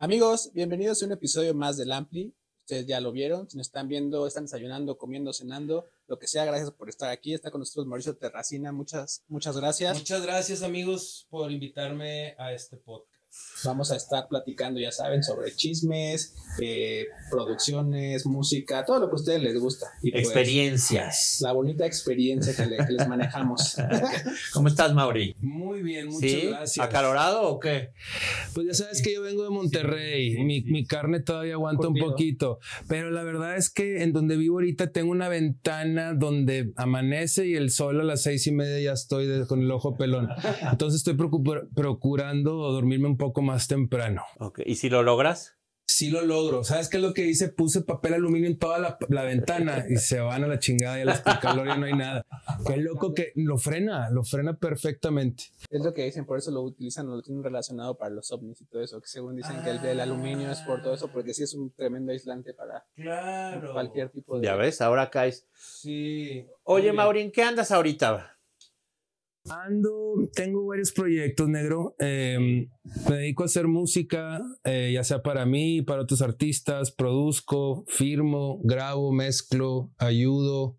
Amigos, bienvenidos a un episodio más del Ampli. Ustedes ya lo vieron, si nos están viendo, están desayunando, comiendo, cenando, lo que sea, gracias por estar aquí. Está con nosotros Mauricio Terracina, muchas, muchas gracias. Muchas gracias amigos por invitarme a este podcast. Vamos a estar platicando, ya saben, sobre chismes, eh, producciones, música, todo lo que a ustedes les gusta. Y pues, Experiencias. La bonita experiencia que, les manejamos. ¿Cómo estás, Mauri? Muy bien, muchas ¿Sí? gracias. ¿Acalorado o qué? Pues ya sabes que yo vengo de Monterrey, mi, mi, carne todavía aguanta un poquito, pero la verdad es que en donde vivo ahorita tengo una ventana donde amanece y el sol a las seis y media ya estoy con el ojo pelón. Entonces estoy procurando dormirme un poco más temprano. Ok, ¿y si lo logras? Sí lo logro. ¿Sabes qué es lo que hice? Puse papel aluminio en toda la, ventana y se van a la chingada y a el calor y no hay nada. Qué loco que lo frena, lo frena perfectamente. Es lo que dicen, por eso lo utilizan, lo tienen relacionado para los ovnis y todo eso, que según dicen que el del aluminio es por todo eso, porque sí es un tremendo aislante para cualquier tipo de... Ya ves, ahora caes. Sí. Oye, Maureen, ¿qué andas ahorita? Ando, tengo varios proyectos, negro. Em, me dedico a hacer música, eh, ya sea para mí, para otros artistas. Produzco, firmo, grabo, mezclo, ayudo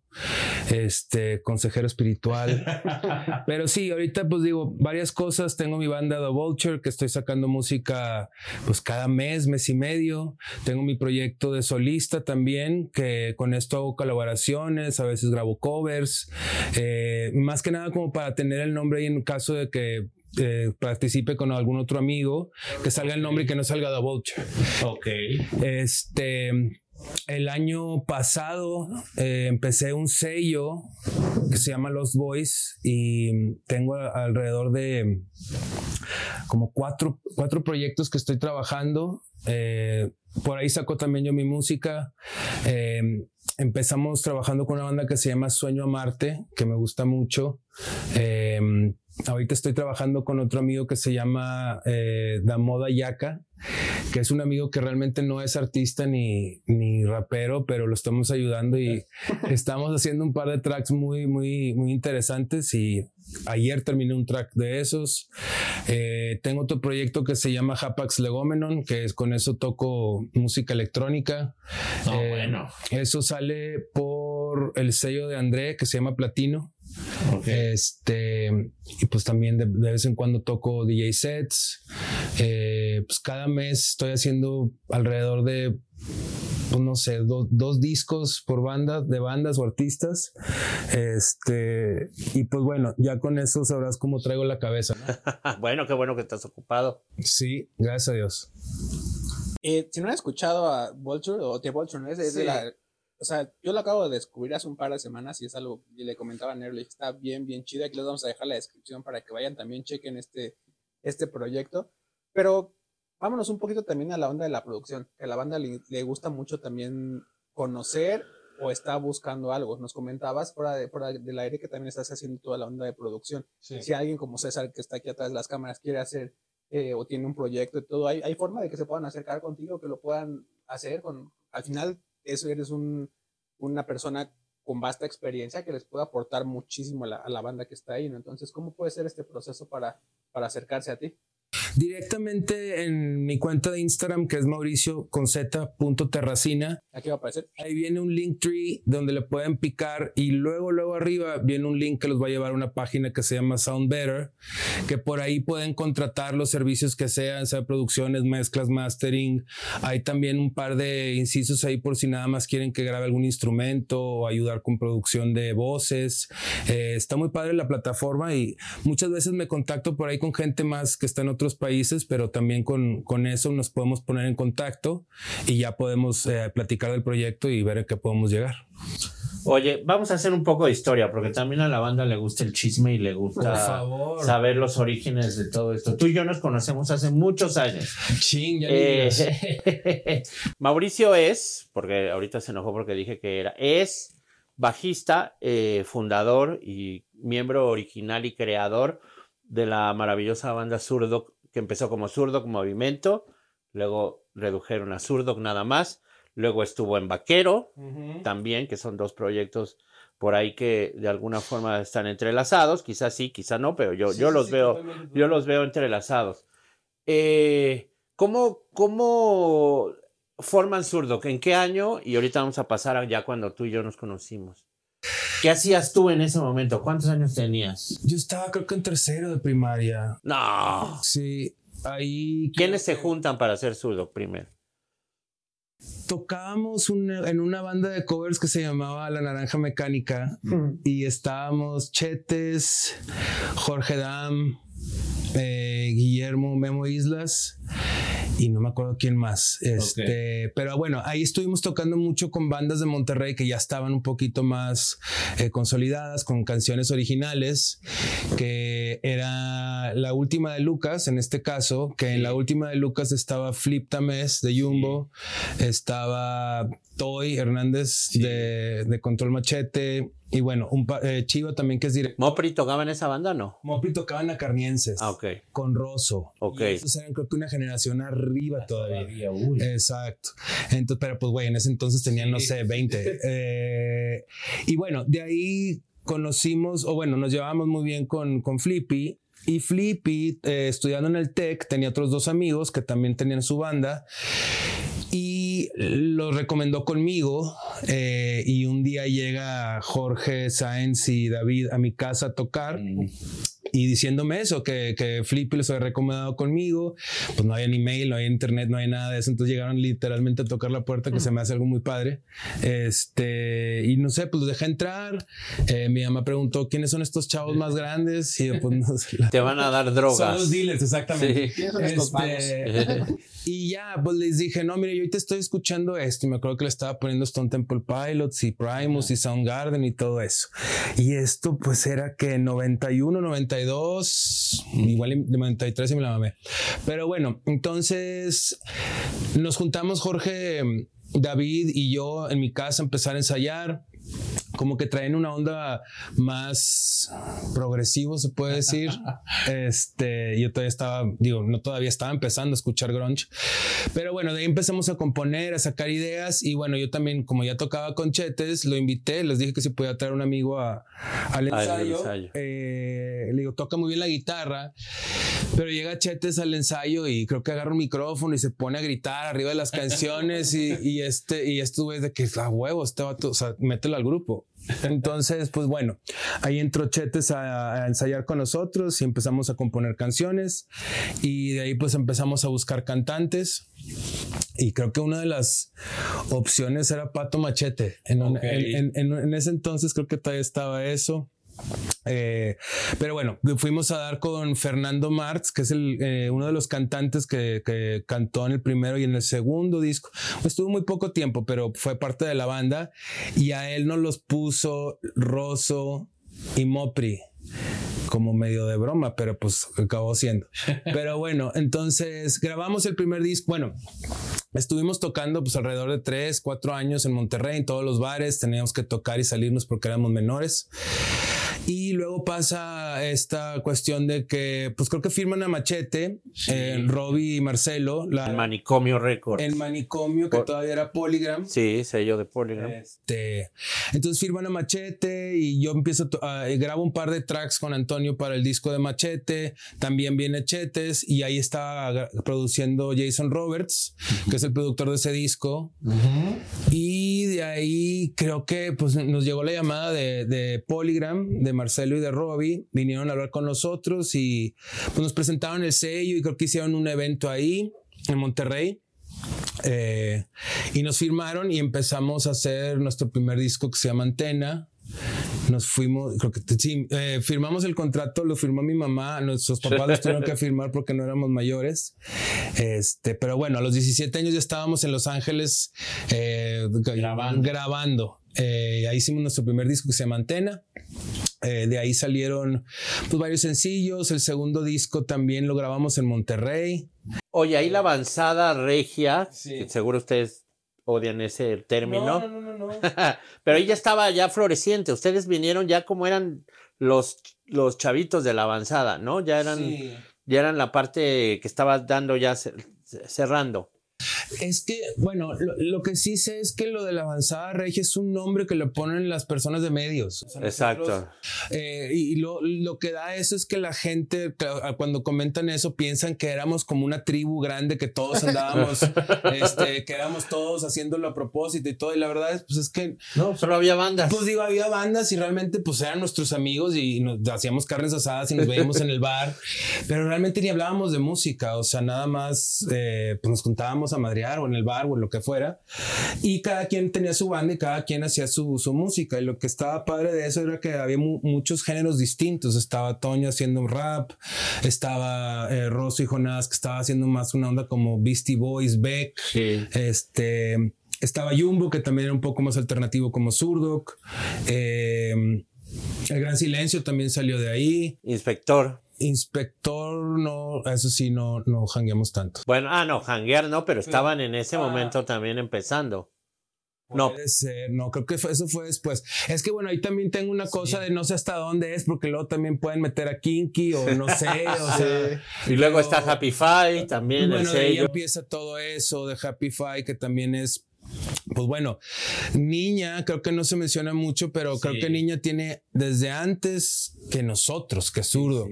este, consejero espiritual. Pero sí, ahorita pues digo, varias cosas. Tengo mi banda The Vulture, que estoy sacando música pues cada mes, mes y medio. Tengo mi proyecto de solista también, que con esto hago colaboraciones, a veces grabo covers. Eh, más que nada como para tener el nombre ahí en caso de que eh, participe con algún otro amigo, que salga el nombre y que no salga The Vulture. Ok. Este el año pasado eh, empecé un sello que se llama Los Boys y tengo alrededor de como cuatro, cuatro proyectos que estoy trabajando. Eh, por ahí saco también yo mi música. Eh, empezamos trabajando con una banda que se llama Sueño a Marte, que me gusta mucho. Ahorita estoy trabajando con otro amigo que se llama Damoda Yaka que es un amigo que realmente no es artista ni, ni rapero, pero lo estamos ayudando y estamos haciendo un par de tracks muy, muy, muy interesantes y ayer terminé un track de esos. Eh, tengo otro proyecto que se llama Hapax Legomenon, que es con eso toco música electrónica. Oh, bueno. Eso sale por el sello de André que se llama Platino. Este, y pues también de, vez en cuando toco DJ sets. Eh, pues cada mes estoy haciendo alrededor de, pues no sé, dos discos por banda, de bandas o artistas. Este, y pues bueno, ya con eso sabrás cómo traigo la cabeza. bueno, qué bueno que estás ocupado. Sí, gracias a Dios. Eh, si no han escuchado a Vulture o The Vulture, es, de la o sea, yo lo acabo de descubrir hace un par de semanas y es algo que le comentaba a Nerly, está bien, bien chida. Aquí les vamos a dejar la descripción para que vayan también, chequen este, este proyecto. Pero vámonos un poquito también a la onda de la producción, que a la banda le, gusta mucho también conocer o está buscando algo. Nos comentabas fuera, de, fuera del aire que también estás haciendo toda la onda de producción. Si alguien como César, que está aquí atrás de las cámaras, quiere hacer eh, o tiene un proyecto y todo, ¿hay, ¿hay forma de que se puedan acercar contigo, que lo puedan hacer? Con, al final eso eres un, una persona con vasta experiencia que les puede aportar muchísimo a la, banda que está ahí. Entonces, ¿cómo puede ser este proceso para, para acercarse a ti? Directamente en mi cuenta de Instagram, que es mauricio con terracina. Aquí va a aparecer. Ahí viene un link tree donde le pueden picar y luego, luego arriba viene un link que los va a llevar a una página que se llama Sound Better, que por ahí pueden contratar los servicios que sean, sea producciones, mezclas, mastering. Hay también un par de incisos ahí por si nada más quieren que grabe algún instrumento o ayudar con producción de voces. Eh, está muy padre la plataforma y muchas veces me contacto por ahí con gente más que está en otros países, pero también con, con eso nos podemos poner en contacto y ya podemos eh, platicar del proyecto y ver a qué podemos llegar. Oye, vamos a hacer un poco de historia, porque también a la banda le gusta el chisme y le gusta saber los orígenes de todo esto. Tú y yo nos conocemos hace muchos años. Ching, ya eh, Mauricio es, porque ahorita se enojó porque dije que era, es bajista, eh, fundador y miembro original y creador de la maravillosa banda Zurdo, que empezó como Zurdo Movimiento, luego redujeron a Zurdo nada más, luego estuvo en Vaquero también, que son dos proyectos por ahí que de alguna forma están entrelazados, quizás sí, quizás no, pero yo, yo los veo, yo los veo entrelazados. Eh, ¿Cómo, cómo forman Zurdo? ¿En qué año? Y ahorita vamos a pasar a ya cuando tú y yo nos conocimos. ¿Qué hacías tú en ese momento? ¿Cuántos años tenías? Yo estaba creo que en tercero de primaria. No. Sí, ahí... ¿Quiénes se juntan para hacer Zurdo primero? tocábamos en una banda de covers que se llamaba La Naranja Mecánica y estábamos Chetes, Jorge Dam, eh, Guillermo Memo Islas y no me acuerdo quién más. Este, Pero bueno, ahí estuvimos tocando mucho con bandas de Monterrey que ya estaban un poquito más eh, consolidadas, con canciones originales, que era la última de Lucas, en este caso, que en la última de Lucas estaba Flip Tames de Jumbo, estaba Toy Hernández de, de Control Machete, y bueno, un eh, Chivo también que es directo. ¿Mopri tocaba en esa banda no? Mopri tocaba en Acarnienses. Ah, ok. Con Rosso. Ok. Y esos eran creo que una generación arriba todavía. Exacto. Entonces, pero pues güey, en ese entonces tenían, no sé, 20. Eh, y bueno, de ahí conocimos, o bueno, nos llevábamos muy bien con, con Flippy. Y Flippy, eh, estudiando en el TEC, tenía otros dos amigos que también tenían su banda y lo recomendó conmigo eh, y un día llega Jorge Sáenz y David a mi casa a tocar. Mm y diciéndome eso, que, que Flippy les había recomendado conmigo, pues no había ni mail, no había internet, no hay nada de eso, entonces llegaron literalmente a tocar la puerta, que se me hace algo muy padre, este, y no sé, pues los dejé entrar, eh, mi mamá preguntó, ¿quiénes son estos chavos más grandes? Y yo, pues no sé. Te van a dar drogas. Son los dealers, exactamente. ¿Quiénes son estos este, y ya, pues les dije, no, mire, yo ahorita estoy escuchando esto, y me acuerdo que le estaba poniendo Stone Temple Pilots y Primus y Soundgarden y todo eso. Y esto pues era que 91, 92, 92, igual de 93 y me la mamé. Pero bueno, entonces nos juntamos Jorge, David y yo en mi casa a empezar a ensayar como que traen una onda más progresivo, se puede decir. este, yo todavía estaba, digo, no todavía estaba empezando a escuchar grunge, pero bueno, de ahí empezamos a componer, a sacar ideas y bueno, yo también, como ya tocaba con Chetes, lo invité, les dije que si podía traer un amigo a, al ensayo. Eh, le digo, toca muy bien la guitarra, pero llega Chetes al ensayo y creo que agarra un micrófono y se pone a gritar arriba de las canciones y, y este, y esto es de que a huevos, este vato, o sea, mételo al grupo. Entonces, pues bueno, ahí entró Chetes a, ensayar con nosotros y empezamos a componer canciones y de ahí pues empezamos a buscar cantantes y creo que una de las opciones era Pato Machete. en ese entonces creo que todavía estaba eso. Eh, pero bueno, fuimos a dar con Fernando Marx, que es el, eh, uno de los cantantes que, que, cantó en el primero y en el segundo disco. Estuvo muy poco tiempo, pero fue parte de la banda y a él nos los puso Rosso y Mopri como medio de broma, pero pues acabó siendo. Pero bueno, entonces grabamos el primer disco. Bueno, estuvimos tocando pues alrededor de tres, cuatro años en Monterrey, en todos los bares. Teníamos que tocar y salirnos porque éramos menores. Y luego pasa esta cuestión de que, pues creo que firman a Machete, eh, Robbie y Marcelo. La, el Manicomio Records. El Manicomio, que todavía era Polygram. Sí, sello de Polygram. Este, entonces firman a Machete y yo empiezo a, grabo un par de tracks con Antonio para el disco de Machete. También viene Chetes y ahí está produciendo Jason Roberts, que es el productor de ese disco. Y de ahí creo que pues nos llegó la llamada de, de Polygram, de Marcelo y de Robbie, vinieron a hablar con nosotros y pues, nos presentaron el sello y creo que hicieron un evento ahí en Monterrey. Eh, y nos firmaron y empezamos a hacer nuestro primer disco que se llama Antena. Nos fuimos, creo que sí, eh, firmamos el contrato, lo firmó mi mamá, nuestros papás lo tuvieron que firmar porque no éramos mayores. Este, pero bueno, a los 17 años ya estábamos en Los Ángeles eh, grabando. grabando. ahí hicimos nuestro primer disco que se llama Antena. Eh, de ahí salieron pues, varios sencillos. El segundo disco también lo grabamos en Monterrey. Oye, ahí la avanzada regia, seguro ustedes odian ese término. No, no, no, no. Pero ella estaba ya floreciente. Ustedes vinieron ya como eran los, los chavitos de la avanzada, ¿no? Ya eran, ya eran la parte que estaba dando ya cerrando. Es que, bueno, lo, que sí sé es que lo de la avanzada regia es un nombre que le ponen las personas de medios. Exacto. Eh, y lo, lo, que da eso es que la gente, cuando comentan eso, piensan que éramos como una tribu grande, que todos andábamos, este, que éramos todos haciéndolo a propósito y todo. Y la verdad es, pues es que. No, solo había bandas. Pues digo, había bandas y realmente, pues eran nuestros amigos y nos hacíamos carnes asadas y nos veíamos en el bar, pero realmente ni hablábamos de música. O sea, nada más, eh, pues nos juntábamos a o en el bar o en lo que fuera. Y cada quien tenía su banda y cada quien hacía su, su música. Y lo que estaba padre de eso era que había muchos géneros distintos. Estaba Toño haciendo rap, estaba eh, Rosso y Jonás que estaba haciendo más una onda como Beastie Boys, Beck. Este estaba Jumbo, que también era un poco más alternativo como Zurdok. Eh, el Gran Silencio también salió de ahí. Inspector. Inspector, no, eso sí, no, no jangueamos tanto. Bueno, ah, no, janguear no, pero estaban en ese momento también empezando. No. no, creo que eso fue después. Es que bueno, ahí también tengo una cosa de no sé hasta dónde es, porque luego también pueden meter a Kinky o no sé, o sea. Y luego está Happy Five también. Bueno, ahí empieza todo eso de Happy Five, que también es pues bueno, Niña, creo que no se menciona mucho, pero creo que Niña tiene desde antes que nosotros, que zurdo.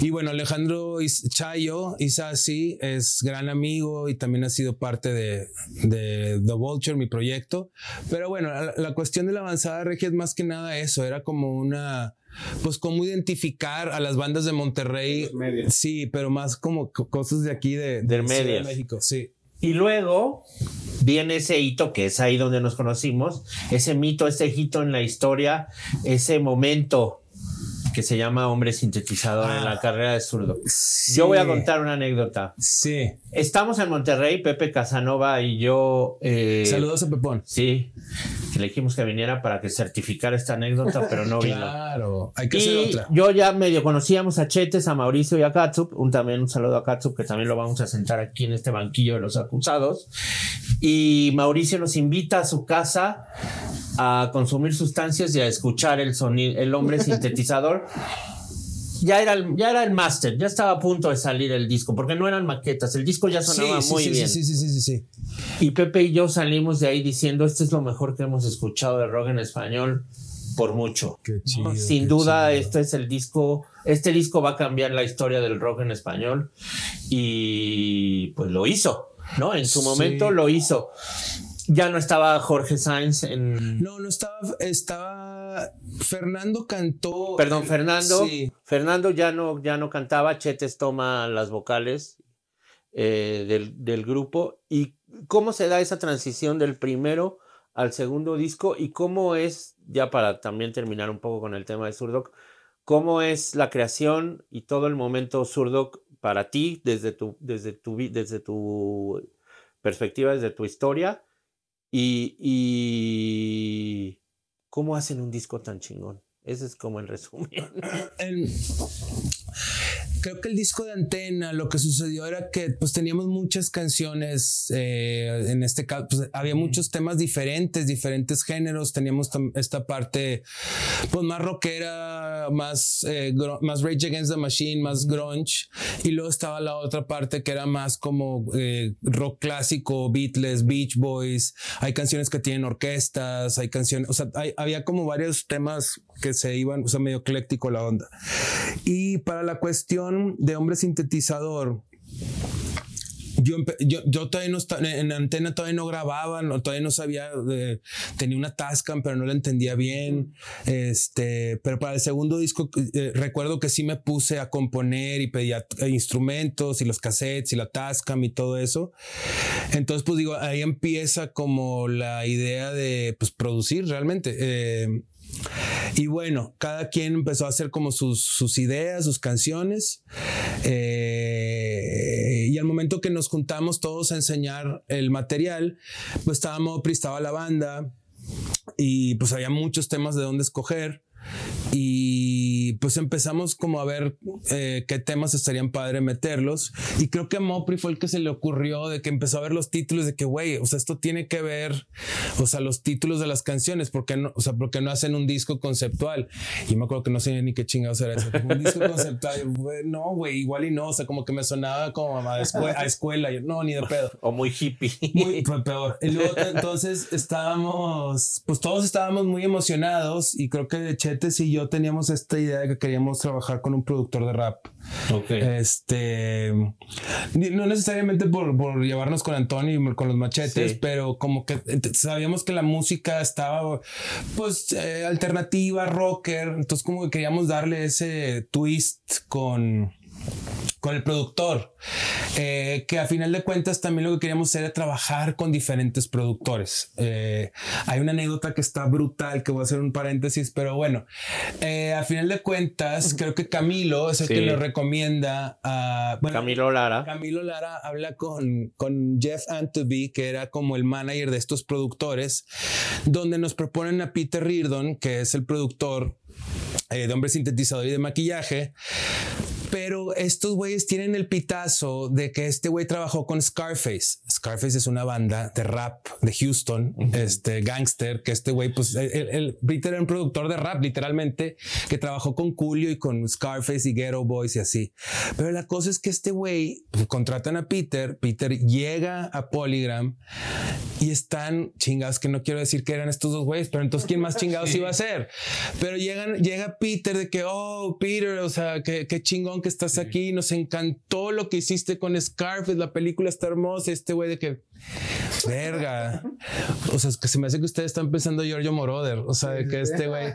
y bueno, Alejandro Chayo, Isasi, es gran amigo y también ha sido parte de, The Vulture, mi proyecto. Pero bueno, la, cuestión de la avanzada regia es más que nada eso, era como una pues cómo identificar a las bandas de Monterrey. Sí, pero más como cosas de aquí de, de, de México, sí. Y luego viene ese hito, que es ahí donde nos conocimos, ese mito, ese hito en la historia, ese momento que se llama Hombre Sintetizador en la ah. carrera de zurdo. Yo voy a contar una anécdota. Sí. Estamos en Monterrey, Pepe Casanova y yo. Eh, Saludos a Pepón. Sí. Le dijimos que viniera para que certificara esta anécdota, pero no vino. Claro, hay que hacer otra. Yo ya medio conocíamos a Chetes, a Mauricio y a Katsup. Un, también un saludo a Katsup, que también lo vamos a sentar aquí en este banquillo de los acusados. Y Mauricio nos invita a su casa a consumir sustancias y a escuchar el sonido, el hombre sintetizador. Ya era, el, ya era el máster, ya estaba a punto de salir el disco, porque no eran maquetas, el disco ya sonaba muy bien. Sí, sí, sí, sí, sí. Y Pepe y yo salimos de ahí diciendo, este es lo mejor que hemos escuchado de rock en español por mucho. Qué chido, Sin duda, este es el disco, este disco va a cambiar la historia del rock en español y pues lo hizo, ¿no? En su momento lo hizo. Ya no estaba Jorge Sainz en. No, no estaba. Estaba. Fernando cantó. Perdón, Fernando. Sí. Fernando ya no, ya no cantaba. Chetes toma las vocales eh, del, del, grupo. ¿Y cómo se da esa transición del primero al segundo disco? ¿Y cómo es, ya para también terminar un poco con el tema de Surdoc, cómo es la creación y todo el momento Surdoc para ti desde tu, desde tu, desde tu perspectiva, desde tu historia? Y, y cómo hacen un disco tan chingón. Ese es como el resumen. Creo que el disco de Antena, lo que sucedió era que pues teníamos muchas canciones, eh, en este caso, pues, había muchos temas diferentes, diferentes géneros, teníamos esta parte pues más rockera, más, eh, más Rage Against the Machine, más grunge, y luego estaba la otra parte que era más como eh, rock clásico, Beatles, Beach Boys, hay canciones que tienen orquestas, hay canciones, o sea, había como varios temas que se iban, o sea, medio ecléctico la onda. Y para la cuestión de hombre sintetizador, yo, yo, todavía no estaba, en antena todavía no grababa, no, todavía no sabía, tenía una Tascam, pero no la entendía bien. Este, pero para el segundo disco, eh, recuerdo que sí me puse a componer y pedía instrumentos y los cassettes y la Tascam y todo eso. Entonces, pues digo, ahí empieza como la idea de pues, producir realmente. Eh, y bueno, cada quien empezó a hacer como sus, ideas, sus canciones. Eh, y al momento que nos juntamos todos a enseñar el material, pues estaba Mopri, estaba la banda y pues había muchos temas de dónde escoger. Y pues empezamos como a ver eh, qué temas estarían padre meterlos y creo que a Mopri fue el que se le ocurrió de que empezó a ver los títulos de que güey, o sea, esto tiene que ver, o sea, los títulos de las canciones, porque no, o sea, porque no hacen un disco conceptual y me acuerdo que no sé ni qué chingados era eso, un disco conceptual, no, güey, igual y no, o sea, como que me sonaba como a, escuela, a escuela, yo, no, ni de pedo. O muy hippie. Muy peor. Y luego entonces estábamos, pues todos estábamos muy emocionados y creo que Y yo teníamos esta idea de que queríamos trabajar con un productor de rap. Este, no necesariamente por, por llevarnos con Antonio y con los machetes, Sí. pero como que sabíamos que la música estaba, pues, eh, alternativa, rocker. Entonces, como que queríamos darle ese twist con con el productor, eh, que a final de cuentas también lo que queríamos era trabajar con diferentes productores. Eh, hay una anécdota que está brutal, que voy a hacer un paréntesis, pero bueno, eh, a final de cuentas creo que Camilo es el Sí. que le recomienda a... bueno, Camilo Lara. Camilo Lara habla con, con Jeff Antoby, que era como el manager de estos productores, donde nos proponen a Peter Reardon, que es el productor eh, de hombre sintetizador y de maquillaje. Pero estos güeyes tienen el pitazo de que este güey trabajó con Scarface. Scarface es una banda de rap de Houston, este gangster, que este güey, pues el, el- Peter era un productor de rap, literalmente, que trabajó con Julio y con Scarface y Ghetto Boys y así. Pero la cosa es que este güey pues, contratan a Peter, Peter llega a Polygram y están chingados que no quiero decir que eran estos dos güeyes, pero entonces quién más chingados iba a ser. Pero llegan, llega Peter de que, oh, Peter, o sea, qué, qué chingón que estás aquí, nos encantó lo que hiciste con Scarface, la película está hermosa, este güey de que, verga, o sea, es que se me hace que ustedes están pensando Giorgio Moroder, o sea, de que este güey,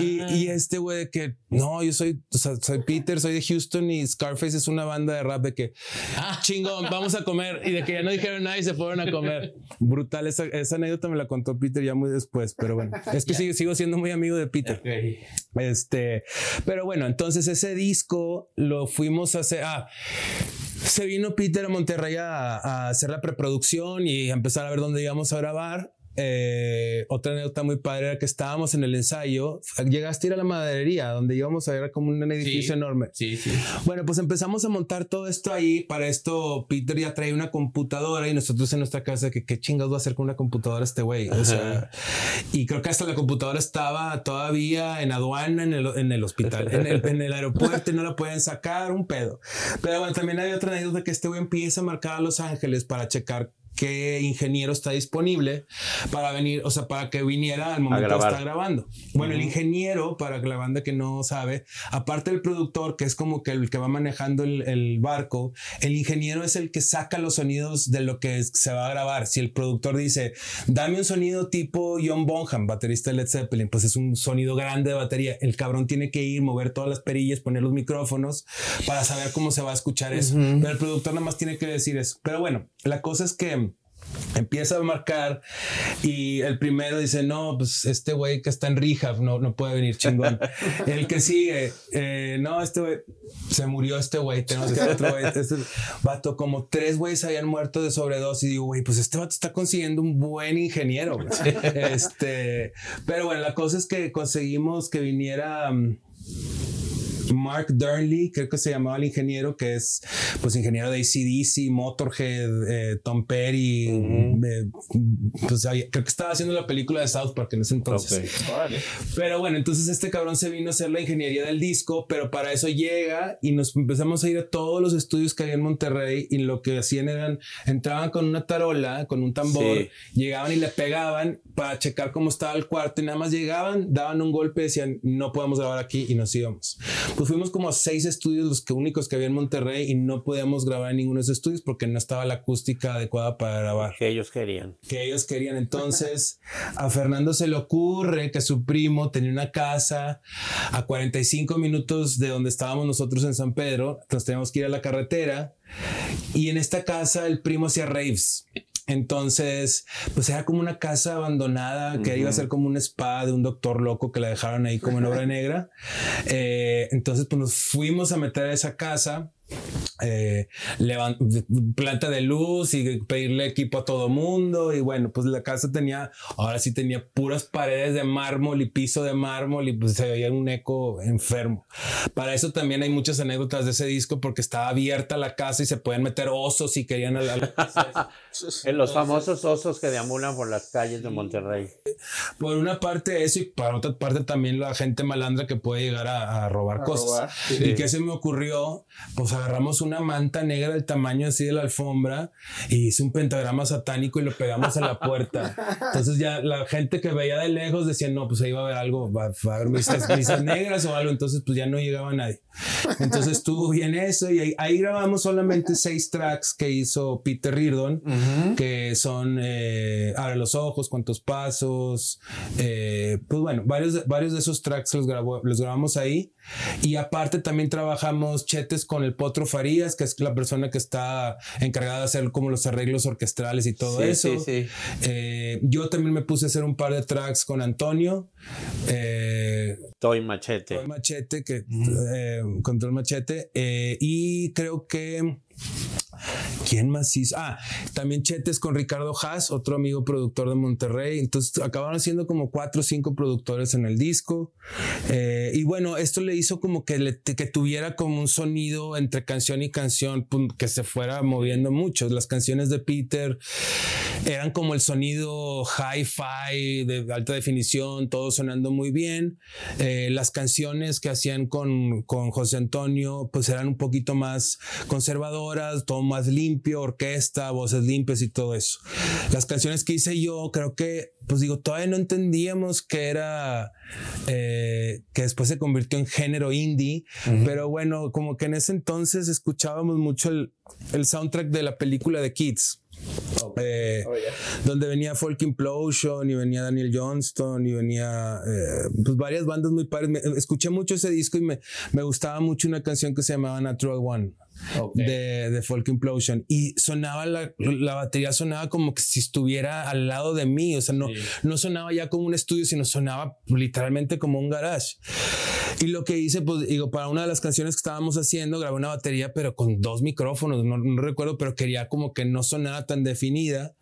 y, y este güey de que, no, yo soy, o sea, soy Peter, soy de Houston y Scarface es una banda de rap de que, ah, chingón, vamos a comer, y de que ya no dijeron nada y se fueron a comer. Brutal, esa, esa anécdota me la contó Peter ya muy después, pero bueno, es que sigo, sigo siendo muy amigo de Peter. Este, pero bueno, entonces ese disco lo fuimos a hacer. Ah, se vino Peter a Monterrey a, hacer la preproducción y a empezar a ver dónde íbamos a grabar. Eh, otra anécdota muy padre era que estábamos en el ensayo. Llegaste a ir a la maderería donde íbamos a ver como un edificio Sí. enorme. Sí, sí. Bueno, pues empezamos a montar todo esto ahí. Para esto, Peter ya trae una computadora y nosotros en nuestra casa, que qué chingados va a hacer con una computadora este güey. O sea, y creo que hasta la computadora estaba todavía en aduana en el, en el hospital, en el, en el aeropuerto y no la pueden sacar, un pedo. Pero bueno, también hay otra anécdota que este güey empieza a marcar a Los Ángeles para checar qué ingeniero está disponible para venir, o sea, para que viniera al momento de grabar. estar grabando. Bueno, el ingeniero, para la banda que no sabe, aparte del productor, que es como que el que va manejando el, el barco, el ingeniero es el que saca los sonidos de lo que se va a grabar. Si el productor dice, dame un sonido tipo John Bonham, baterista de Led Zeppelin, pues es un sonido grande de batería. El cabrón tiene que ir, mover todas las perillas, poner los micrófonos para saber cómo se va a escuchar eso. Pero el productor nada más tiene que decir eso. Pero bueno, la cosa es que empieza a marcar y el primero dice, no, pues este güey que está en rehab no, no puede venir chingón. el que sigue, eh, no, este güey se murió este güey, tenemos hacer otro güey. Este vato, como tres güeyes habían muerto de sobredosis y digo, güey, pues este vato está consiguiendo un buen ingeniero. este, pero bueno, la cosa es que conseguimos que viniera... mm, Mark Durnley, creo que se llamaba el ingeniero, que es pues ingeniero de ACDC, Motorhead, eh, Tom Perry, eh, pues creo que estaba haciendo la película de South Park en ese entonces. Ok. Pero bueno, entonces este cabrón se vino a hacer la ingeniería del disco, pero para eso llega y nos empezamos a ir a todos los estudios que había en Monterrey y lo que hacían eran, entraban con una tarola, con un tambor, Sí. llegaban y le pegaban para checar cómo estaba el cuarto y nada más llegaban, daban un golpe, decían, no podemos grabar aquí y nos íbamos. Pues fuimos como a seis estudios, los que únicos que había en Monterrey y no podíamos grabar en ninguno de esos estudios porque no estaba la acústica adecuada para grabar Que ellos querían. que ellos querían. Entonces a Fernando se le ocurre que su primo tenía una casa a 45 minutos de donde estábamos nosotros en San Pedro. Entonces teníamos que ir a la carretera y en esta casa el primo hacía raves. Entonces, pues era como una casa abandonada que iba a ser como un spa de un doctor loco que la dejaron ahí como en obra negra. Eh, entonces, pues nos fuimos a meter a esa casa. Eh, planta de luz y pedirle equipo a todo mundo. Y bueno, pues la casa tenía, ahora sí tenía puras paredes de mármol y piso de mármol y pues se veía un eco enfermo. Para eso también hay muchas anécdotas de ese disco porque estaba abierta la casa y se pueden meter osos y querían a la... en los famosos osos que deambulan por las calles de Monterrey. Por una parte eso y por otra parte también la gente malandra que puede llegar a, robar cosas. Y que se me ocurrió, pues agarramos una manta negra del tamaño así de la alfombra y hice un pentagrama satánico y lo pegamos a la puerta. Entonces ya la gente que veía de lejos decía, no, pues ahí va a haber algo, va, a haber misas, negras o algo. Entonces pues ya no llegaba nadie. Entonces estuvo bien eso y ahí, grabamos solamente seis tracks que hizo Peter Reardon, que son eh, Abre los ojos, cuántos pasos. Eh, pues bueno, varios, varios de esos tracks los, grabó, los grabamos ahí. Y aparte también trabajamos chetes con el Potro Farías, que es la persona que está encargada de hacer como los arreglos orquestrales y todo eso. Sí, sí. Eh, yo también me puse a hacer un par de tracks con Antonio. Eh, Toy Machete. Toy Machete, que eh, control Machete. y creo que ¿Quién más hizo? Ah, también Chetes con Ricardo Haas, otro amigo productor de Monterrey. Entonces acabaron siendo como cuatro o cinco productores en el disco. Eh, y bueno, esto le hizo como que, que tuviera como un sonido entre canción y canción que se fuera moviendo mucho. Las canciones de Peter eran como el sonido hi-fi de alta definición, todo sonando muy bien. Eh, las canciones que hacían con, con José Antonio, pues eran un poquito más conservadoras, todo más limpio, orquesta, voces limpias y todo eso. Las canciones que hice yo, creo que, pues digo, todavía no entendíamos que era, eh, que después se convirtió en género indie, pero bueno, como que en ese entonces escuchábamos mucho el, el soundtrack de la película de Kids. Eh, oh, donde venía Folk Implosion y venía Daniel Johnston y venía eh, pues varias bandas muy padres. escuché mucho ese disco y me, me gustaba mucho una canción que se llamaba Natural One de, de, Folk Implosion y sonaba la, la, batería sonaba como que si estuviera al lado de mí, o sea, no, no sonaba ya como un estudio, sino sonaba literalmente como un garage. Y lo que hice, pues digo, para una de las canciones que estábamos haciendo, grabé una batería, pero con dos micrófonos, no, no recuerdo, pero quería como que no sonara tan definida.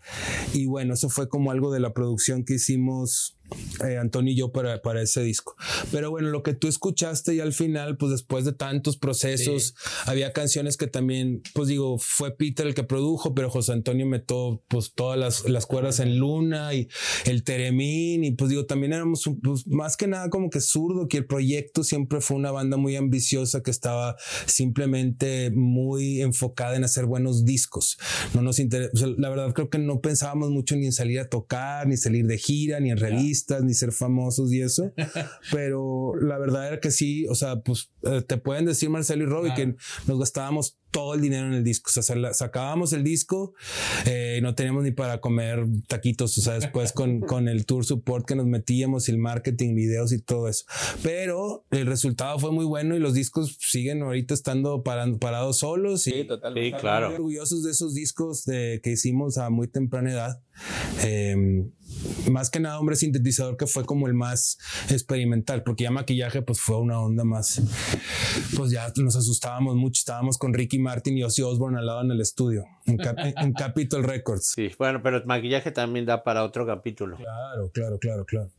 Y bueno, eso fue como algo de la producción que hicimos eh, Antonio y yo para, para ese disco. Pero bueno, lo que tú escuchaste y al final, pues después de tantos procesos, había canciones que también, pues digo, fue Peter el que produjo, pero José Antonio metió pues todas las, las cuerdas en Luna y el Teremín y pues digo, también éramos pues, más que nada como que zurdo, que el proyecto siempre fue una banda muy ambiciosa que estaba simplemente muy enfocada en hacer buenos discos. No nos interesa, la verdad creo que no pensábamos mucho ni en salir a tocar, ni salir de gira, ni en revista ni ser famosos y eso, pero la verdad era que sí, o sea, pues eh, te pueden decir Marcelo y Robbie que nos gastábamos todo el dinero en el disco. O sea, sacábamos el disco eh, y no teníamos ni para comer taquitos. O sea, después con, con el tour support que nos metíamos y el marketing, videos y todo eso. Pero el resultado fue muy bueno y los discos siguen ahorita estando parados solos. Y sí, totalmente. Sí, claro. orgullosos de esos discos de, que hicimos a muy temprana edad. Em, más que nada hombre sintetizador que fue como el más experimental porque ya maquillaje pues fue una onda más pues ya nos asustábamos mucho estábamos con Ricky Martin y Ozzy Osbourne al lado en el estudio, en, Capitol Records. Sí, bueno, pero el maquillaje también da para otro capítulo. Claro, claro, claro, claro.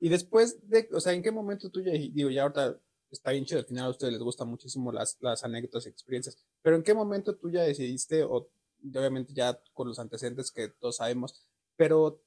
Y después de, o sea, ¿en qué momento tú ya, digo, ya ahorita está bien chido, al final a ustedes les gustan muchísimo las, las anécdotas y experiencias, pero ¿en qué momento tú ya decidiste, o obviamente ya con los antecedentes que todos sabemos, pero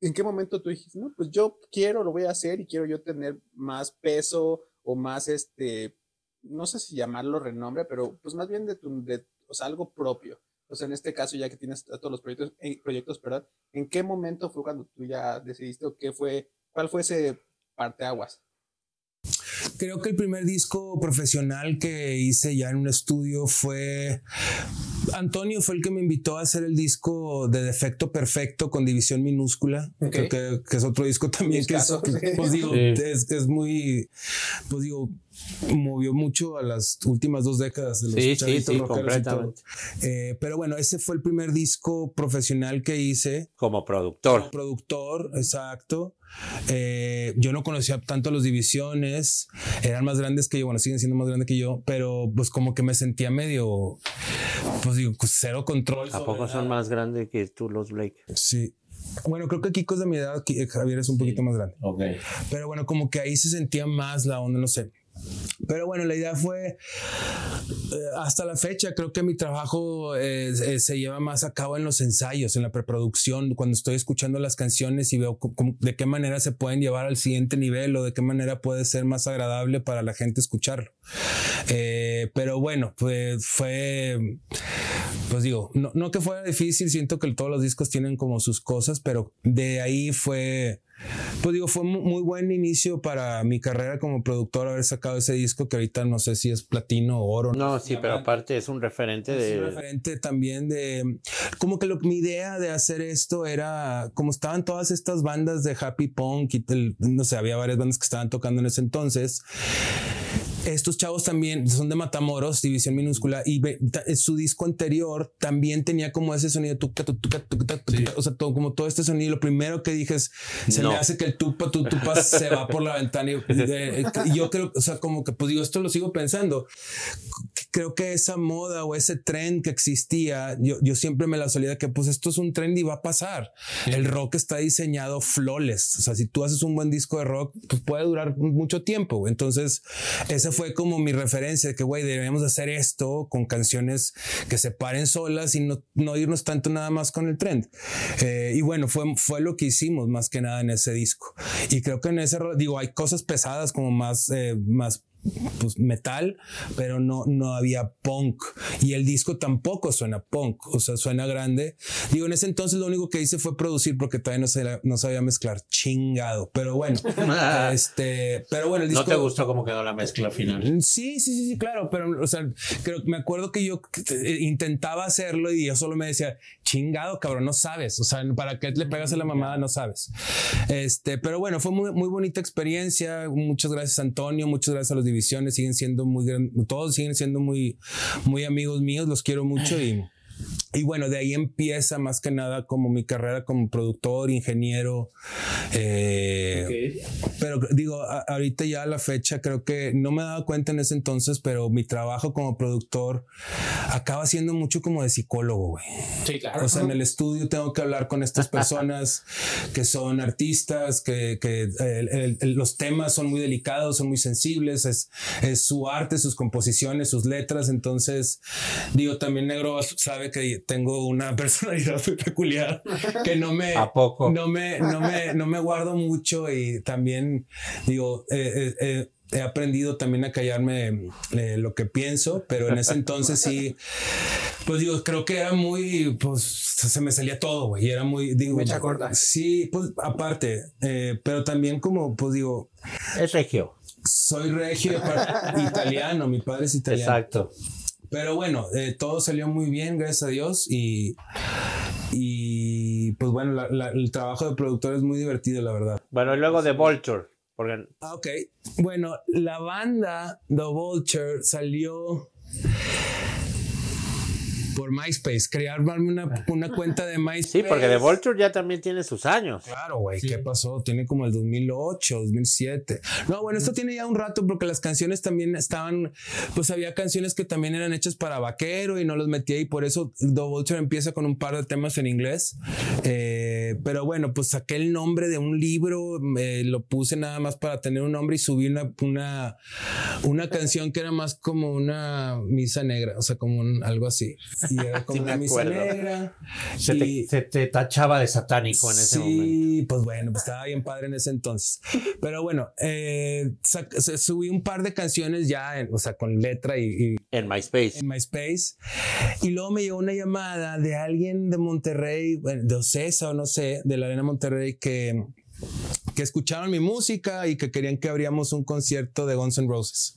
¿en qué momento tú dijiste, no, pues yo quiero, lo voy a hacer y quiero yo tener más peso o más, este, no sé si llamarlo renombre, pero pues más bien de, tu, de o sea, algo propio. O sea, en este caso, ya que tienes todos los proyectos, eh, proyectos, perdón, ¿en qué momento fue cuando tú ya decidiste o qué fue, cuál fue ese parteaguas? Creo que el primer disco profesional que hice ya en un estudio fue Antonio fue el que me invitó a hacer el disco de Defecto Perfecto con división minúscula, que, es otro disco también que, es, pues digo, es, muy, pues digo, movió mucho a las últimas dos décadas de los sí, sí, sí, completamente. Eh, pero bueno, ese fue el primer disco profesional que hice. Como productor. Como productor, exacto. Eh, yo no conocía tanto a los divisiones, eran más grandes que yo, bueno, siguen siendo más grandes que yo, pero pues como que me sentía medio, pues digo, pues, cero control. ¿A poco son más grandes que tú los Blake? Sí. Bueno, creo que Kiko es de mi edad, Javier es un poquito más grande. Ok. Pero bueno, como que ahí se sentía más la onda, no sé. Pero bueno, la idea fue, eh, hasta la fecha, creo que mi trabajo eh, eh, se lleva más a cabo en los ensayos, en la preproducción, cuando estoy escuchando las canciones y veo de qué manera se pueden llevar al siguiente nivel o de qué manera puede ser más agradable para la gente escucharlo. pero bueno, pues fue, pues digo, no, no que fuera difícil, siento que todos los discos tienen como sus cosas, pero de ahí fue pues digo, fue muy buen inicio para mi carrera como productor haber sacado ese disco que ahorita no sé si es platino o oro. No, sí, pero aparte es un referente de... Es un referente también de... Como que lo, mi idea de hacer esto era, como estaban todas estas bandas de happy punk y no sé, había varias bandas que estaban tocando en ese entonces estos chavos también son de Matamoros, división minúscula, y su disco anterior también tenía como ese sonido, tuca, tuca, tuca, o sea, todo, como todo este sonido. Lo primero que dije es, se me hace que el tupa, tu, tupa se va por la ventana. Y, yo creo, o sea, como que, pues digo, esto lo sigo pensando. Creo que esa moda o ese tren que existía, yo, yo siempre me la solía que, pues esto es un trend y va a pasar. El rock está diseñado flawless. O sea, si tú haces un buen disco de rock, pues puede durar mucho tiempo. Entonces, esa fue como mi referencia de que, güey, debemos hacer esto con canciones que se paren solas y no, no irnos tanto nada más con el trend. Eh, y bueno, fue, fue lo que hicimos más que nada en ese disco. Y creo que en ese, digo, hay cosas pesadas como más, eh, más pues metal, pero no, no había punk. Y el disco tampoco suena punk, o sea, suena grande. Digo, en ese entonces lo único que hice fue producir porque todavía no, se, no sabía mezclar. Chingado. Pero bueno, este, pero bueno, el disco. ¿No te gustó cómo quedó la mezcla final? Sí, sí, sí, sí, claro. Pero, o sea, creo, me acuerdo que yo intentaba hacerlo y yo solo me decía, chingado, cabrón, no sabes. O sea, ¿para qué le pegas a la mamada? No sabes. Este, pero bueno, fue muy, muy bonita experiencia. Muchas gracias, Antonio. Muchas gracias a los divisiones. Siguen siendo muy, todos siguen siendo muy, muy amigos míos. Los quiero mucho y y bueno, de ahí empieza más que nada como mi carrera como productor, ingeniero. Eh, pero digo, ahorita ya a la fecha creo que no me daba cuenta en ese entonces, pero mi trabajo como productor acaba siendo mucho como de psicólogo, güey. Sí, claro. O sea, en el estudio tengo que hablar con estas personas que son artistas, que, que los temas son muy delicados, son muy sensibles, es, es su arte, sus composiciones, sus letras. Entonces, digo, también Negro sabe que tengo una personalidad muy peculiar que no me, ¿A poco? No me, no me, no me guardo mucho y también digo, eh, eh, eh, he aprendido también a callarme lo que pienso, pero en ese entonces sí, pues digo, creo que era muy, pues se me salía todo, güey, y era muy, digo, Mecha corta. Sí, pues aparte, pero también como, pues digo, es regio. Soy regio italiano, mi padre es italiano. Exacto. Pero bueno, eh, todo salió muy bien, gracias a Dios. Y, y pues bueno, el trabajo de productor es muy divertido, la verdad. Bueno, y luego de Vulture. Porque... Ah, ok. Bueno, la banda The Vulture salió por MySpace, crearme una, una cuenta de MySpace. Sí, porque The Vulture ya también tiene sus años. Claro, güey, ¿qué pasó? Tiene como el 2008, 2007. No, bueno, esto tiene ya un rato porque las canciones también estaban, pues había canciones que también eran hechas para vaquero y no los metí ahí, por eso The Vulture empieza con un par de temas en inglés. Eh, pero bueno, pues saqué el nombre de un libro, lo puse nada más para tener un nombre y subí una, una, una canción que era más como una misa negra, o sea, como algo así y era como una misa negra. Se, te, tachaba de satánico en ese momento. Sí, pues bueno, pues estaba bien padre en ese entonces. Pero bueno, eh, subí un par de canciones ya, o sea, con letra y, En MySpace. En MySpace. Y luego me llegó una llamada de alguien de Monterrey, de Ocesa o no sé, de la Arena Monterrey que que escucharon mi música y que querían que abriéramos un concierto de Guns N' Roses.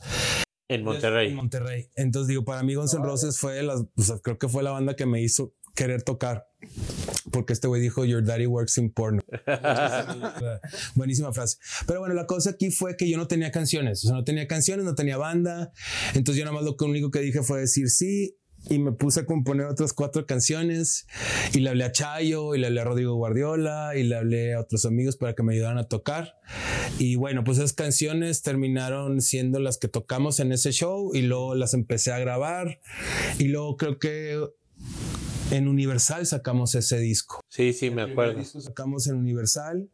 En Monterrey. En Monterrey. Entonces digo, para mí Guns N' Roses fue la, creo que fue la banda que me hizo querer tocar. Porque este güey dijo, Your daddy works in porno. Buenísima frase. Pero bueno, la cosa aquí fue que yo no tenía canciones. O sea, no tenía canciones, no tenía banda. Entonces yo nada más lo único que dije fue decir sí y me puse a componer otras cuatro canciones y le hablé a Chayo y le hablé a Rodrigo Guardiola y le hablé a otros amigos para que me ayudaran a tocar. Y bueno, pues esas canciones terminaron siendo las que tocamos en ese show y luego las empecé a grabar y luego creo que en Universal sacamos ese disco. Sí, sí, me acuerdo. Disco sacamos en Universal,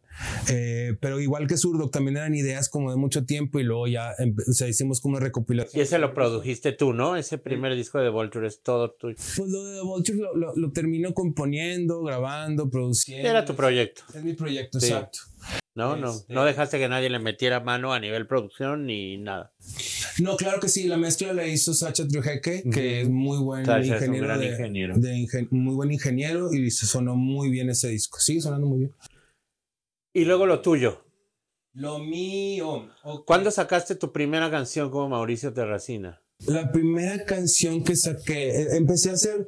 eh, pero igual que Zurdo, también eran ideas como de mucho tiempo y luego ya o sea, hicimos como una recopilación. Y ese lo produjiste tú, ¿no? Ese primer disco de Vulture es todo tuyo. Pues lo de Vulture lo, lo, termino componiendo, grabando, produciendo. Era tu proyecto. Es mi proyecto, exacto. No, no, este no dejaste que nadie le metiera mano a nivel producción ni nada. No, claro que sí, la mezcla la hizo Sacha Trujeke, que es muy buen ingeniero, de, ingeniero. muy buen ingeniero y se sonó muy bien ese disco. Sigue sonando muy bien. Y luego lo tuyo. Lo mío. ¿Cuándo sacaste tu primera canción como Mauricio Terracina? La primera canción que saqué, eh, empecé a hacer,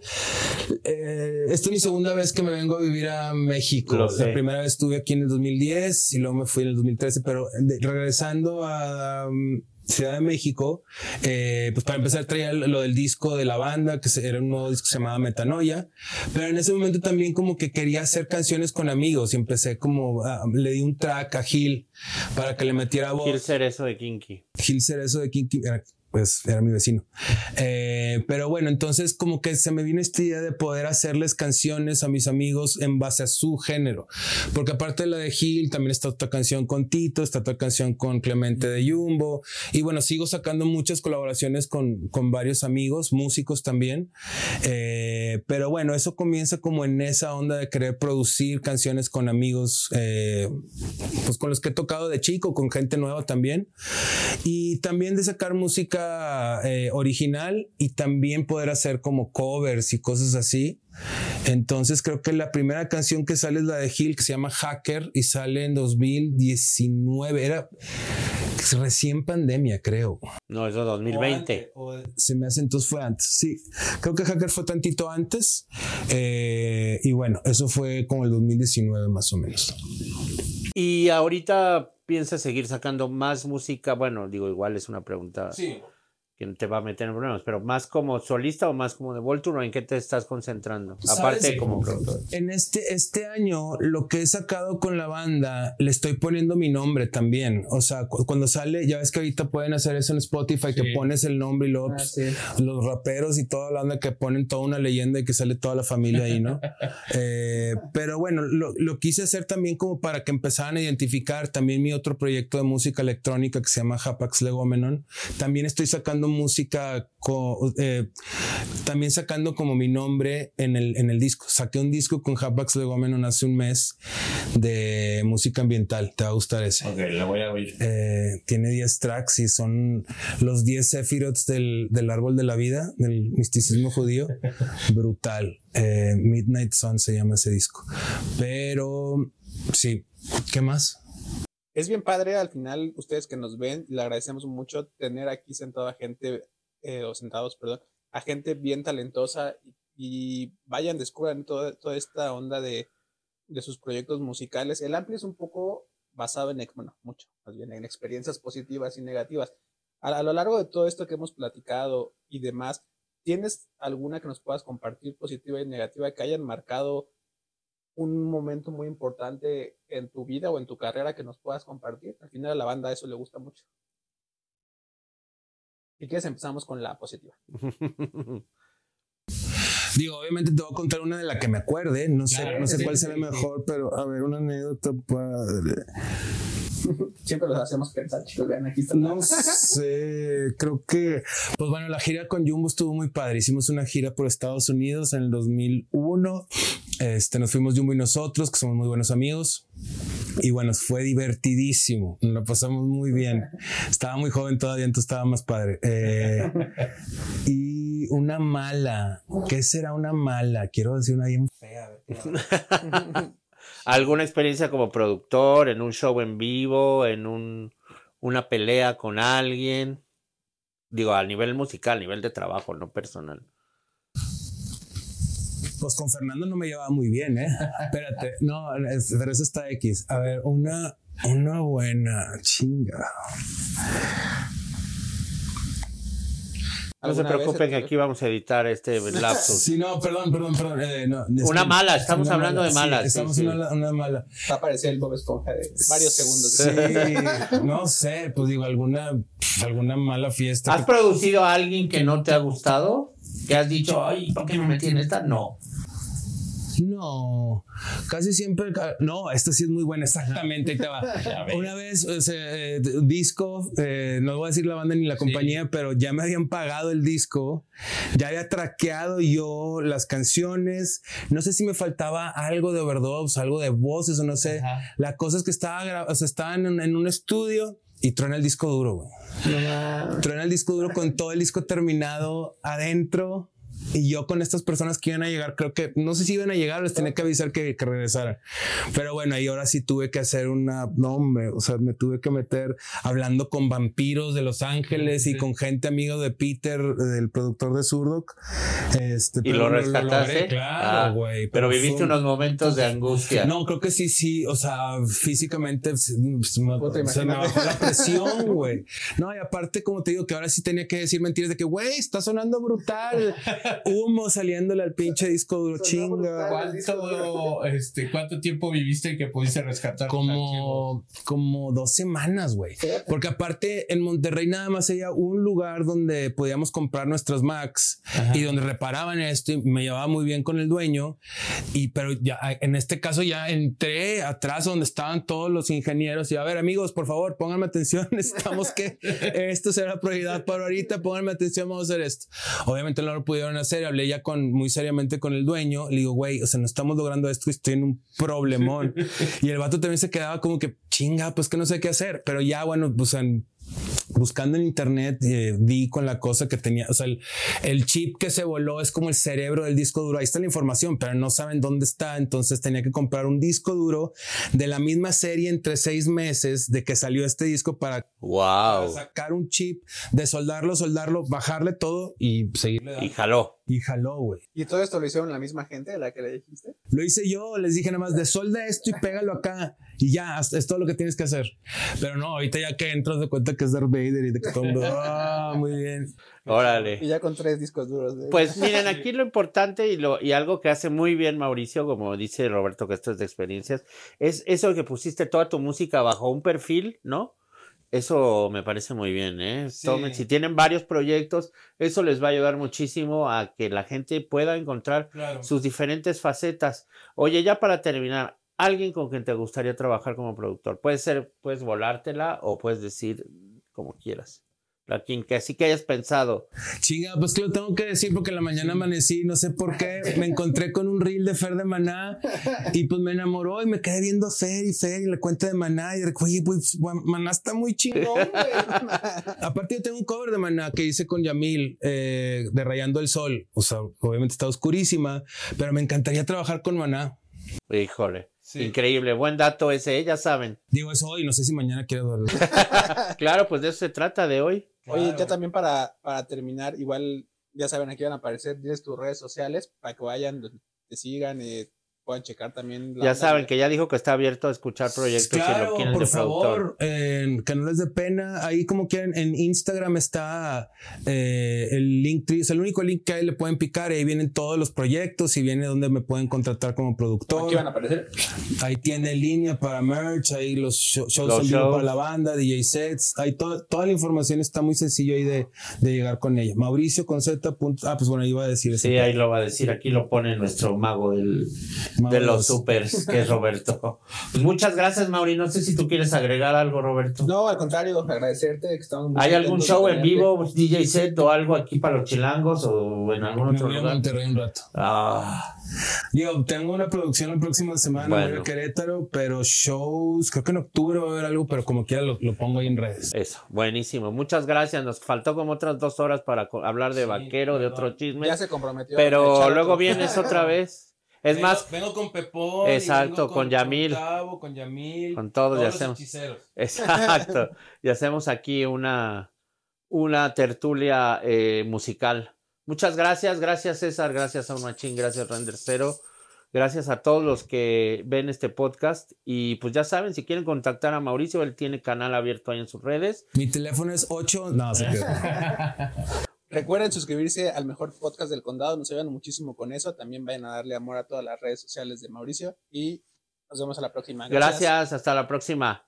eh, esta es mi segunda vez que me vengo a vivir a México. La primera vez estuve aquí en el 2010 y luego me fui en el 2013, pero regresando a um, Ciudad de México, eh, pues para empezar traía lo del disco de la banda, que era un nuevo disco que se llamaba Metanoia, pero en ese momento también como que quería hacer canciones con amigos y empecé como, le di un track a Gil para que le metiera voz. Gil Cerezo de Kinky. Gil Cerezo de Kinky, pues era mi vecino. Eh, pero bueno, entonces como que se me vino esta idea de poder hacerles canciones a mis amigos en base a su género. Porque aparte de la de Gil, también está otra canción con Tito, está otra canción con Clemente de Jumbo. Y bueno, sigo sacando muchas colaboraciones con, con varios amigos, músicos también. Eh, pero bueno, eso comienza como en esa onda de querer producir canciones con amigos, eh, pues con los que he tocado de chico, con gente nueva también. Y también de sacar música eh, original y también poder hacer como covers y cosas así. Entonces creo que la primera canción que sale es la de Gil que se llama Hacker y sale en 2019. Era recién pandemia, creo. No, eso 2020. se me hace entonces fue antes. Sí, creo que Hacker fue tantito antes. Eh, y bueno, eso fue como el 2019 más o menos. Y ahorita piensas seguir sacando más música? Bueno, digo, igual es una pregunta. Sí que te va a meter en problemas, pero más como solista o más como de Volture o en qué te estás concentrando, aparte como productor. En este, este año, lo que he sacado con la banda, le estoy poniendo mi nombre también. O sea, cuando sale, ya ves que ahorita pueden hacer eso en Spotify, que pones el nombre y luego ah, pues, los raperos y toda la banda que ponen toda una leyenda y que sale toda la familia ahí, ¿no? Eh, pero bueno, lo, lo, quise hacer también como para que empezaran a identificar también mi otro proyecto de música electrónica que se llama Hapax Legomenon. También estoy sacando música, eh, también sacando como mi nombre en el, en el disco. Saqué un disco con Hapax Legomenon hace un mes de música ambiental. Te va a gustar ese. Ok, la voy a oír. Eh, tiene 10 tracks y son los 10 Sephiroths del, del árbol de la vida, del misticismo judío. Brutal. Eh, Midnight Sun se llama ese disco. Pero sí, ¿qué más? Es bien padre al final, ustedes que nos ven, le agradecemos mucho tener aquí sentada gente, eh, o sentados, perdón, a gente bien talentosa y, vayan, descubran toda, esta onda de, sus proyectos musicales. El Ampli es un poco basado en, bueno, mucho, más bien en experiencias positivas y negativas. A lo largo de todo esto que hemos platicado y demás, ¿tienes alguna que nos puedas compartir positiva y negativa que hayan marcado un momento muy importante en tu vida o en tu carrera que nos puedas compartir. Al final a la banda eso le gusta mucho. Si quieres empezamos con la positiva. Digo, obviamente te voy a contar una de la que me acuerde. No sé, no sé cuál será mejor, pero a ver, una anécdota padre. Siempre los hacemos pensar, chicos. Vean, aquí está. No sé, creo que, pues bueno, la gira con Jumbo estuvo muy padre. Hicimos una gira por Estados Unidos en el 2001. Este, nos fuimos Jumbo y nosotros, que somos muy buenos amigos. Y bueno, fue divertidísimo. Nos lo pasamos muy bien. Estaba muy joven todavía, entonces estaba más padre. Eh, y una mala. ¿Qué será una mala? Quiero decir una bien fea. ¿Alguna experiencia como productor, en un show en vivo, en un, una pelea con alguien? Digo, a nivel musical, a nivel de trabajo, no personal. Pues con Fernando no me llevaba muy bien, ¿eh? Espérate, no, pero eso está X. A ver, una, una buena chinga. No se preocupen que aquí vamos a editar este lapsus. Sí, no, perdón, perdón, perdón. Eh, una mala, estamos hablando de malas. estamos en una, mala. Va a aparecer el Bob Esponja de varios segundos. Sí, no sé, pues digo, alguna, alguna mala fiesta. ¿Has producido a alguien que no te ha gustado? ¿Que has dicho, ay, ¿por qué me metí en esta? No. No, casi siempre. No, esta sí es muy buena, exactamente. Una vez, eh, disco, eh, no voy a decir la banda ni la compañía, pero ya me habían pagado el disco, ya había traqueado yo las canciones. No sé si me faltaba algo de overdubs, algo de voces o no sé. La cosa es que estaba, o sea, estaban en, un estudio y truena el disco duro, güey. truena el disco duro con todo el disco terminado adentro y yo con estas personas que iban a llegar, creo que no sé si iban a llegar, les tenía que avisar que, que regresaran. Pero bueno, ahí ahora sí tuve que hacer una, no hombre, o sea, me tuve que meter hablando con vampiros de Los Ángeles y con gente amigo de Peter, del productor de Zurdok. Este, y lo rescataste. claro, ah, güey. pero viviste unos momentos de angustia. No, creo que sí, sí, o sea, físicamente se me, se me bajó la presión, güey. No, y aparte, como te digo, que ahora sí tenía que decir mentiras de que, güey, está sonando brutal humo saliéndole al pinche disco duro chinga. ¿Cuánto, este, ¿Cuánto tiempo viviste que pudiste rescatar? Como, como dos semanas, güey. Porque aparte en Monterrey nada más había un lugar donde podíamos comprar nuestras Macs y donde reparaban esto y me llevaba muy bien con el dueño. Y pero ya en este caso ya entré atrás donde estaban todos los ingenieros y a ver amigos, por favor, pónganme atención, necesitamos que esto sea la prioridad para ahorita, pónganme atención, vamos a hacer esto. Obviamente no lo pudieron hacer, hablé ya con muy seriamente con el dueño, le digo, güey, o sea, no estamos logrando esto y estoy en un problemón. y el vato también se quedaba como que, chinga, pues que no sé qué hacer, pero ya, bueno, pues en buscando en internet eh, di con la cosa que tenía, o sea, el, chip que se voló es como el cerebro del disco duro, ahí está la información, pero no saben dónde está, entonces tenía que comprar un disco duro de la misma serie entre seis meses de que salió este disco para, wow. sacar un chip, de soldarlo, soldarlo, bajarle todo y seguirle. Y jaló. Y jaló, güey. ¿Y todo esto lo hicieron la misma gente a la que le dijiste? Lo hice yo, les dije nada más de solda esto y pégalo acá y ya, es todo lo que tienes que hacer. Pero no, ahorita ya que entras de cuenta que es Darth Vader y de que todo ah, muy bien. Órale. Y ya con tres discos duros. Pues miren, aquí lo importante y, lo, y algo que hace muy bien Mauricio, como dice Roberto, que esto es de experiencias, es eso que pusiste toda tu música bajo un perfil, ¿no? Eso me parece muy bien, ¿eh? si tienen varios proyectos, eso les va a ayudar muchísimo a que la gente pueda encontrar sus diferentes facetas. Oye, ya para terminar, alguien con quien te gustaría trabajar como productor. Puede ser, puedes volártela o puedes decir como quieras. La quien que así que hayas pensado. Chinga, pues que lo tengo que decir porque en la mañana amanecí, no sé por qué, me encontré con un reel de Fer de Maná y pues me enamoró y me quedé viendo Fer y Fer y la cuenta de Maná y dije, pues Maná está muy chingón, Aparte yo tengo un cover de Maná que hice con Yamil eh, de Rayando el Sol, o sea, obviamente está oscurísima, pero me encantaría trabajar con Maná. Híjole. Increíble, buen dato ese, ya saben. Digo eso hoy, no sé si mañana quiero dormir. claro, pues de eso se trata de hoy. Oye, ya también para, para terminar, igual ya saben, aquí van a aparecer, tienes tus redes sociales para que vayan, te sigan, y checar también. ya saben que ya dijo que está abierto a escuchar proyectos claro, lo quieren por favor, que no les dé pena. Ahí como quieren, en Instagram está eh, el link, es el único link que ahí le pueden picar. Ahí vienen todos los proyectos y viene donde me pueden contratar como productor. Aquí van a aparecer. Ahí tiene línea para merch, ahí los shows, para la banda, DJ sets. Ahí toda la información está muy sencillo ahí de, de llegar con ella. Mauricio con Z. Ah, pues bueno, iba a decir. Sí, ahí lo va a decir. Aquí lo pone nuestro mago del de los supers, que es Roberto. Pues muchas gracias, Mauri. No sé si tú quieres agregar algo, Roberto. No, al contrario, agradecerte que estamos ¿Hay algún show en vivo, DJ set o algo aquí para los chilangos o en algún otro lugar? Monterrey un rato. Ah. Yo tengo una producción la próxima semana en Querétaro, pero shows, creo que en octubre va a haber algo, pero como quiera lo, pongo ahí en redes. Eso, buenísimo. Muchas gracias. Nos faltó como otras dos horas para hablar de vaquero, de otro chisme. Ya se comprometió. Pero luego vienes otra vez. Es más. Vengo con Pepón. Exacto, con, Yamil. Con, Yamil. Con todos, hacemos. Exacto. y hacemos aquí una, una tertulia eh, musical. Muchas gracias, gracias César, gracias a Machín, gracias Render Cero, gracias a todos los que ven este podcast. Y pues ya saben, si quieren contactar a Mauricio, él tiene canal abierto ahí en sus redes. Mi teléfono es 8. No, se Recuerden suscribirse al mejor podcast del condado, nos ayudan muchísimo con eso. También vayan a darle amor a todas las redes sociales de Mauricio y nos vemos a la próxima. Gracias hasta la próxima.